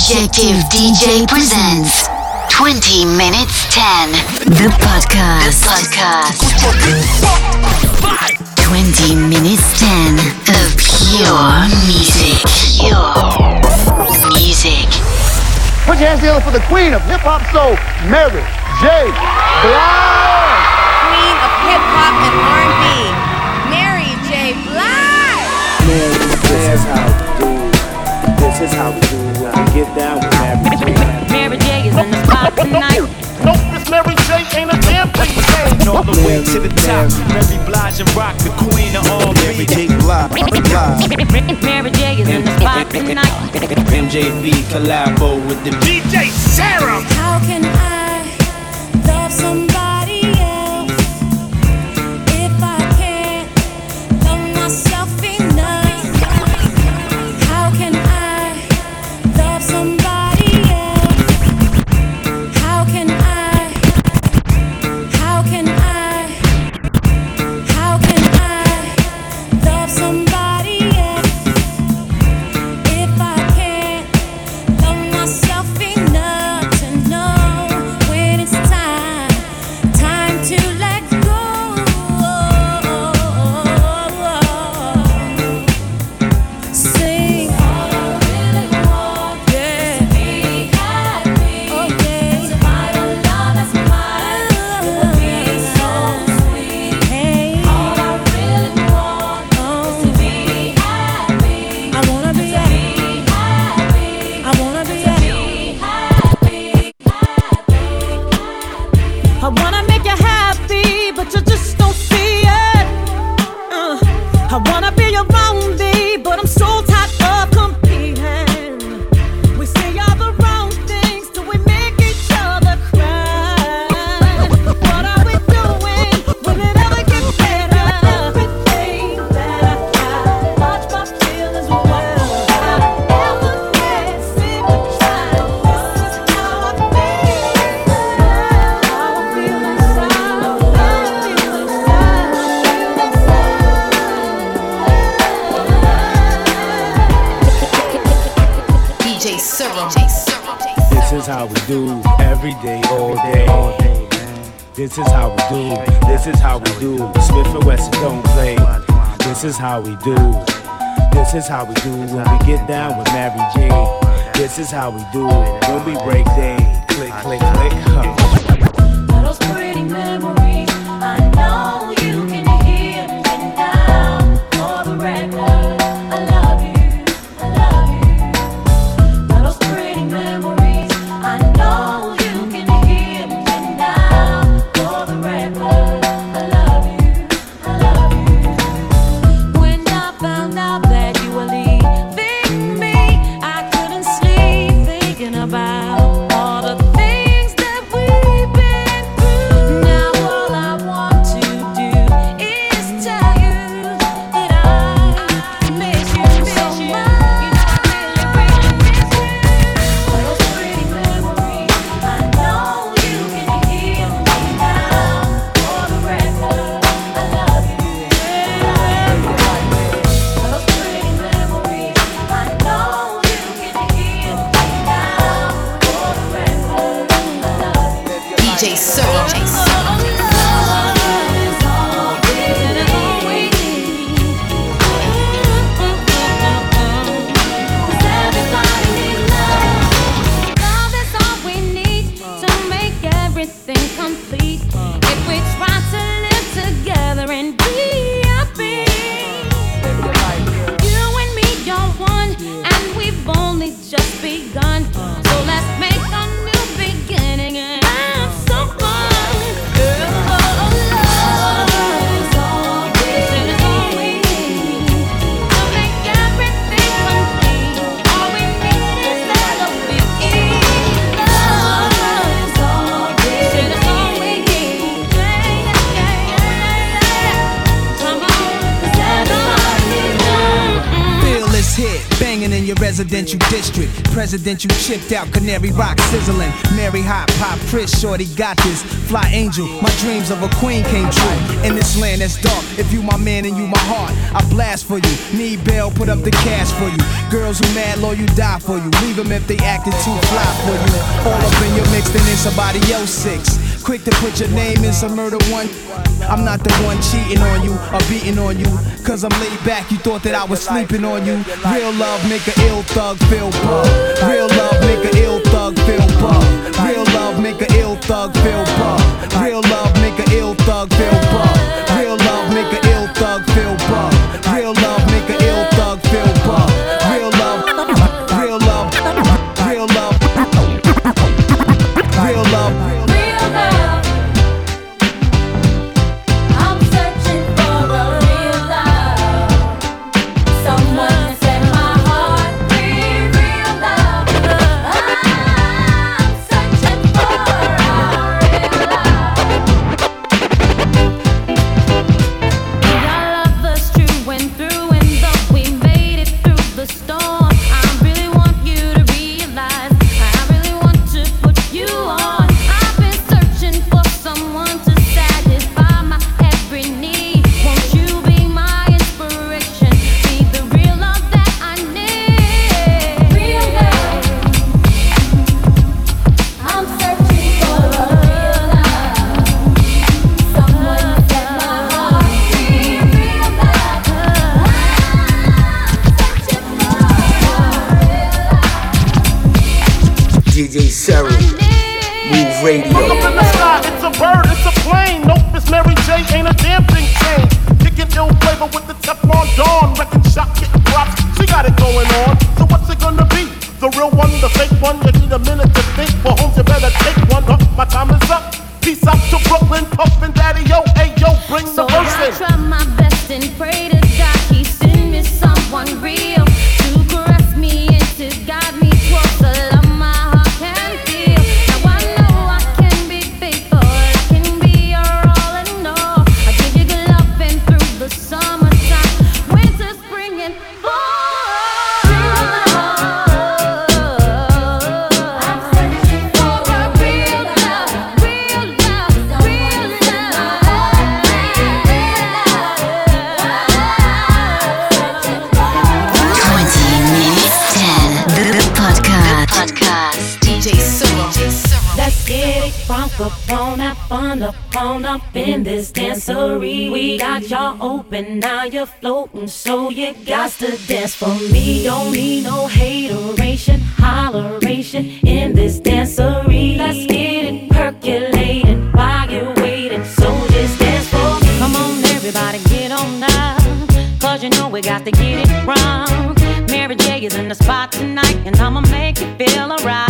Objective DJ presents 20 Minutes 10, the podcast. The podcast. 20 Minutes 10 of pure music. Pure music. Put your hands together for the queen of hip hop soul, Mary J. Blige. Queen of hip hop and R&B, Mary J. Blige. Mary, this is how we do. This is how we get down with Mary J. Mary J is in the spot tonight. No, it's Mary J ain't a damn thing changed. All the way to the top, Mary Blige and rock, the queen of all Mary J. Blige, Mary J is in the spot tonight. MJB collabo with the DJ Serom. How can I love somebody? This is how we do every day, all day. This is how we do. This is how we do. Smif N Wessun don't play. This is how we do. This is how we do when we get down with Mary J. This is how we do when we break day. Click, click, click. Huh. Those pretty memories. DJ Sir. Residential district. Presidential chipped out, Canary Rock sizzling. Mary Hot, Pop Chris, Shorty got this. Fly Angel, my dreams of a queen came true. In this land that's dark, if you my man and you my heart, I blast for you. Need bail, put up the cash for you. Girls who mad low, you die for you. Leave them if they acting too fly for you. All up in your mix, then in somebody else six. Quick to put your name in some murder one. I'm not the one cheating on you or beating on you. Cause I'm laid back, you thought that I was sleeping on you. Real love make a ill thug feel bug. Real love make a ill thug feel bug. Real love make a ill thug feel bug. Real love make a ill thug feel bug. Move Look up in the sky, it's a bird, it's a plane. Nope, it's Mary J, ain't a damn thing changed. Kicking ill flavor with the Teflon Don, wrecking shot, getting props. She got it going on. So what's it gonna be? The real one, the fake one. You need a minute to think. For homes, you better take one. Up, my time is up. Peace out to Brooklyn, Puff Daddy, yo, hey yo, bring So the verse I in. try my best and pray to it up on up on up on up in this dancery. We got y'all open, now you're floating, so you got to dance for me. Don't need no hateration, holleration in this dancery. Let's get it percolating while you're waiting, so just dance for me. Come on, everybody, get on now. Cause you know we got to get it wrong. Mary J is in the spot tonight, and I'ma make you feel alright.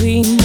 Like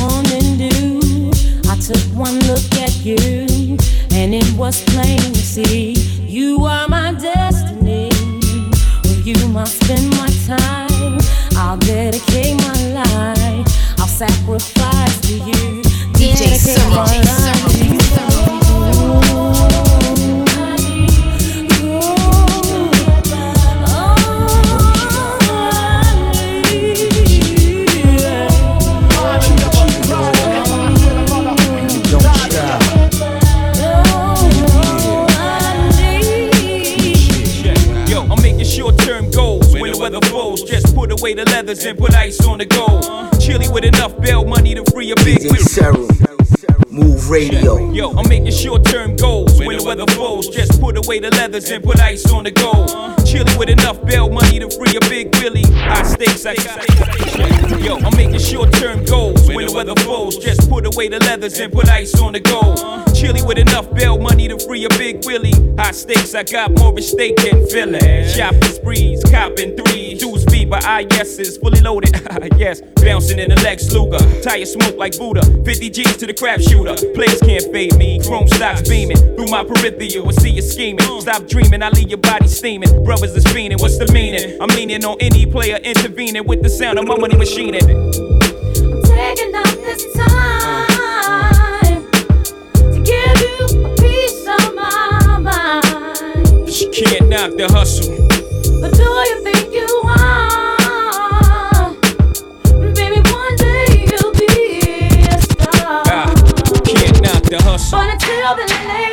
away the leathers and put ice on the gold. Chilly with enough bail money to free a big. Serom, Move radio. Yo, I'm making short term goals when the weather falls. Just put away the leathers and put ice on the gold. Chilling with enough bail money to free a big Willie. High stakes, I. Yo, I'm making short term goals when the weather falls. Just put away the leathers and put ice on the gold. Chilling with enough bail money to free a big Willie. High stakes, I got more at stake than Philly. Shopping sprees, copping threes. Two speed by IS's, fully loaded. yes, bouncing in the Lex Luger. Tire smoke like Buddha. 50 G's to the crap shooter. Players can't fade me. Chrome stocks beaming through my peripheral. I see you scheming. Stop dreaming, I leave your body steaming. Brothers is fiending, what's the meaning? I'm leaning on any player intervening with the sound of my money machining. Taking out this time to give you a piece of my mind. You can't knock the hustle. But do you think knock the hustle. But until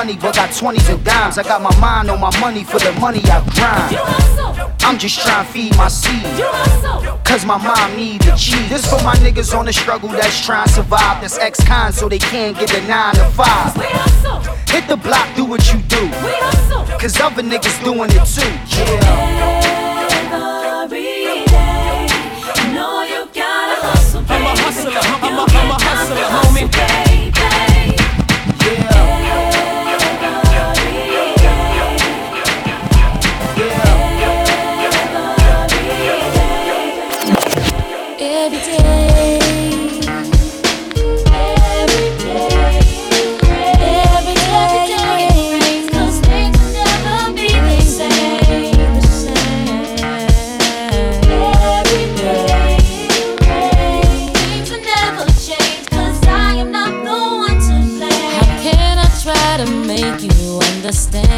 money, but got 20s and dimes. I got my mind on my money for the money I grind. I'm just trying to feed my seed. Cause my mom need the cheese. This for my niggas on the struggle that's trying to survive. That's ex-con so they can't get a 9 to 5. Hit the block, do what you do. Cause other niggas doing it too. Yeah. Understand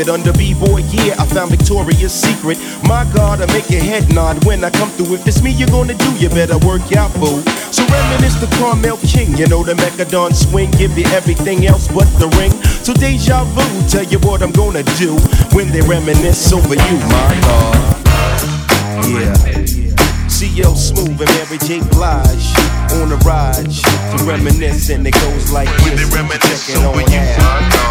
it under B-boy. Yeah, I found Victoria's Secret. My God, I make your head nod when I come through. If it's me you're gonna do, you better work out, boo. So reminisce the Carmel King, you know the Mechadon swing, give you everything else but the ring. So deja vu, tell you what I'm gonna do when they reminisce over you, my God. Yeah. CL Smooth and Mary J. Blige on the ride to reminisce, and it goes like this. Check it on out. Yeah.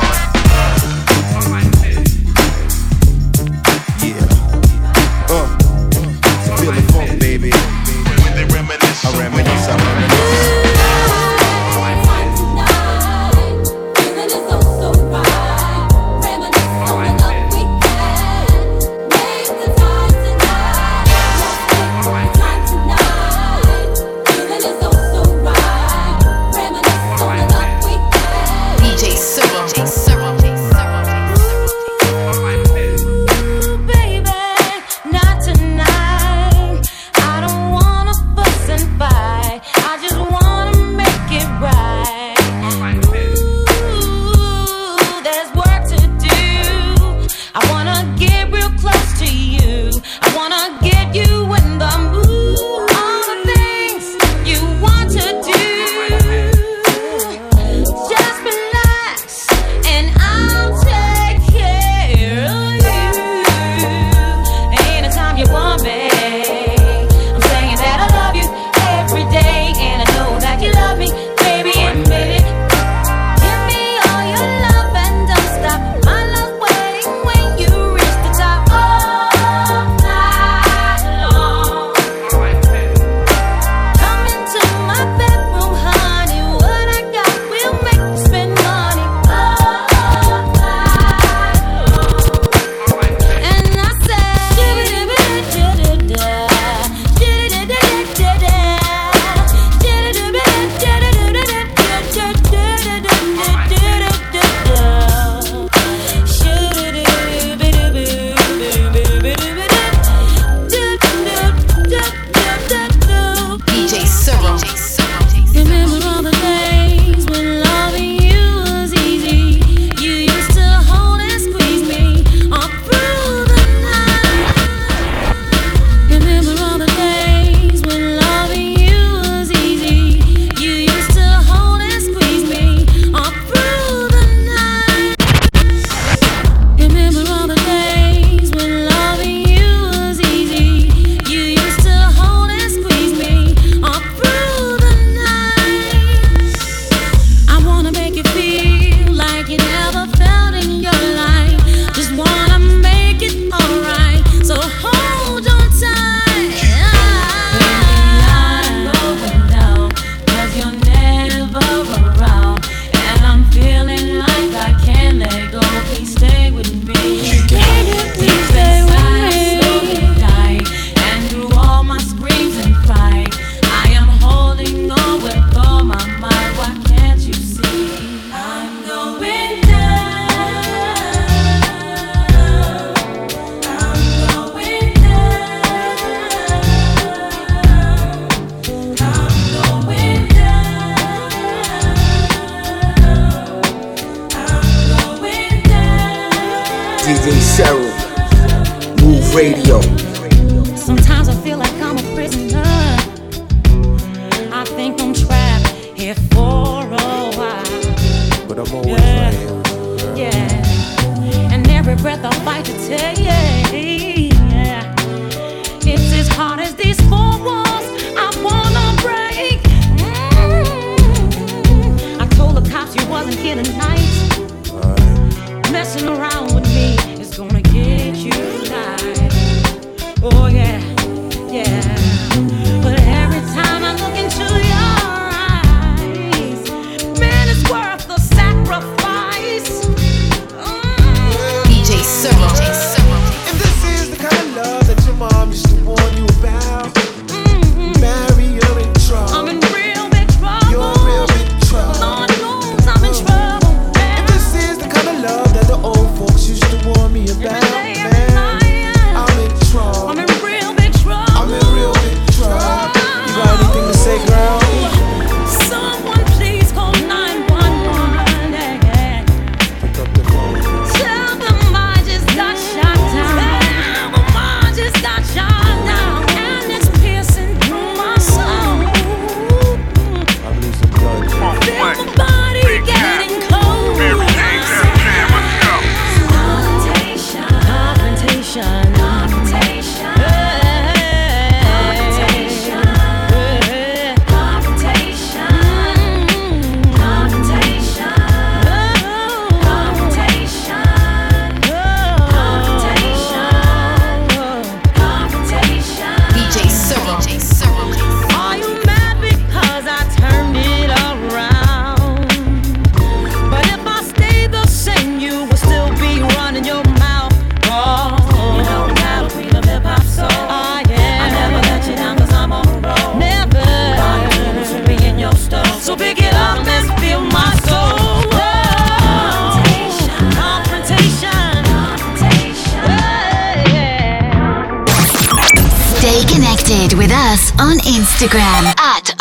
Radio.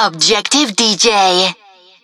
Objective DJ.